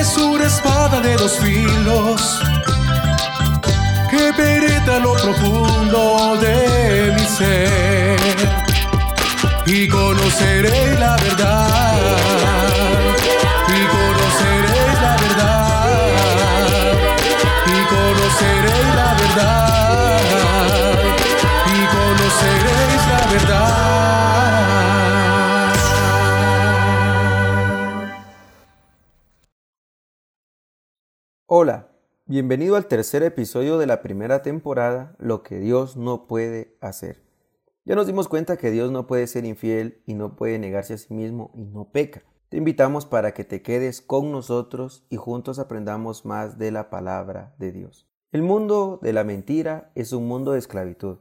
es una espada de dos filos que penetra lo profundo Hola, bienvenido al tercer episodio de la primera temporada, Lo que Dios no puede hacer. Ya nos dimos cuenta que Dios no puede ser infiel y no puede negarse a sí mismo y no peca. Te invitamos para que te quedes con nosotros y juntos aprendamos más de la palabra de Dios. El mundo de la mentira es un mundo de esclavitud,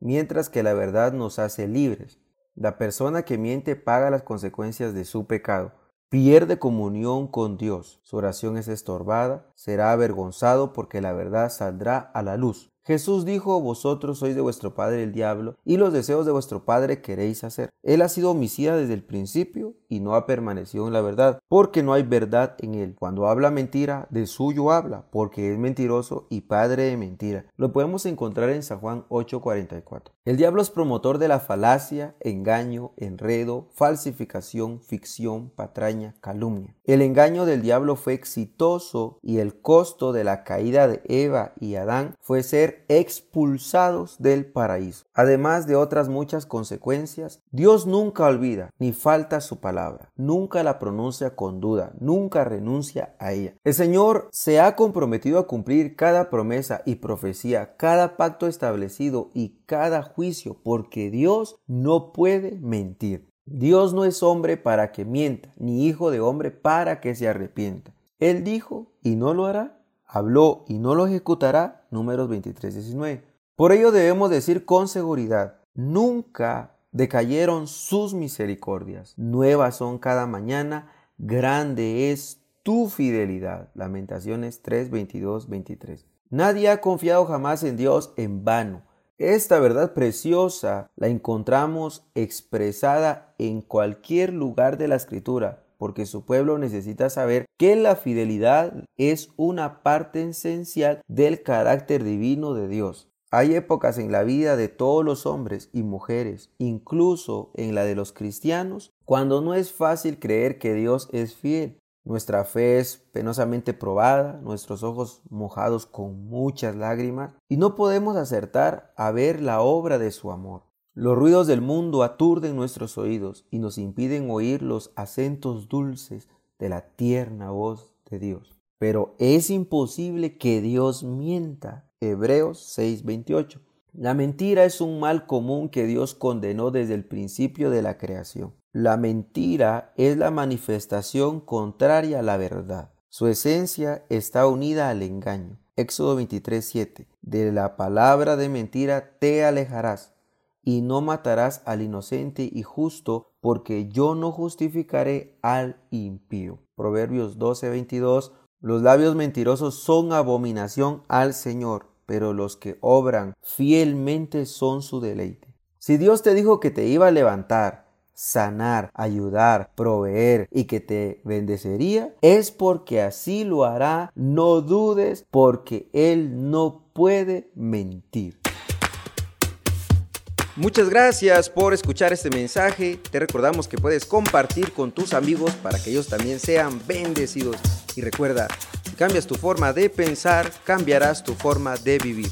mientras que la verdad nos hace libres. La persona que miente paga las consecuencias de su pecado pierde comunión con Dios, su oración es estorbada, será avergonzado porque la verdad saldrá a la luz. Jesús dijo, vosotros sois de vuestro padre el diablo, y los deseos de vuestro padre queréis hacer. Él ha sido homicida desde el principio y no ha permanecido en la verdad, porque no hay verdad en él. Cuando habla mentira, de suyo habla, porque es mentiroso y padre de mentira. Lo podemos encontrar en San Juan 8:44. El diablo es promotor de la falacia, engaño, enredo, falsificación, ficción, patraña, calumnia. El engaño del diablo fue exitoso y el costo de la caída de Eva y Adán fue ser expulsados del paraíso. Además de otras muchas consecuencias, Dios nunca olvida ni falta su palabra, nunca la pronuncia con duda, nunca renuncia a ella. El Señor se ha comprometido a cumplir cada promesa y profecía, cada pacto establecido y cada juicio, porque Dios no puede mentir. Dios no es hombre para que mienta, ni hijo de hombre para que se arrepienta. Él dijo y no lo hará habló y no lo ejecutará, números 23, 19. Por ello debemos decir con seguridad, nunca decayeron sus misericordias, nuevas son cada mañana, grande es tu fidelidad. Lamentaciones 3, 22, 23. Nadie ha confiado jamás en Dios en vano. Esta verdad preciosa la encontramos expresada en cualquier lugar de la escritura, porque su pueblo necesita saber que la fidelidad es una parte esencial del carácter divino de Dios. Hay épocas en la vida de todos los hombres y mujeres, incluso en la de los cristianos, cuando no es fácil creer que Dios es fiel. Nuestra fe es penosamente probada, nuestros ojos mojados con muchas lágrimas, y no podemos acertar a ver la obra de su amor. Los ruidos del mundo aturden nuestros oídos y nos impiden oír los acentos dulces de la tierna voz de Dios. Pero es imposible que Dios mienta. Hebreos 6:28. La mentira es un mal común que Dios condenó desde el principio de la creación. La mentira es la manifestación contraria a la verdad. Su esencia está unida al engaño. Éxodo 23:7. De la palabra de mentira te alejarás y no matarás al inocente y justo, porque yo no justificaré al impío. Proverbios 12:22 Los labios mentirosos son abominación al Señor, pero los que obran fielmente son su deleite. Si Dios te dijo que te iba a levantar, sanar, ayudar, proveer y que te bendecería, es porque así lo hará. No dudes porque Él no puede mentir. Muchas gracias por escuchar este mensaje. Te recordamos que puedes compartir con tus amigos para que ellos también sean bendecidos. Y recuerda, si cambias tu forma de pensar, cambiarás tu forma de vivir.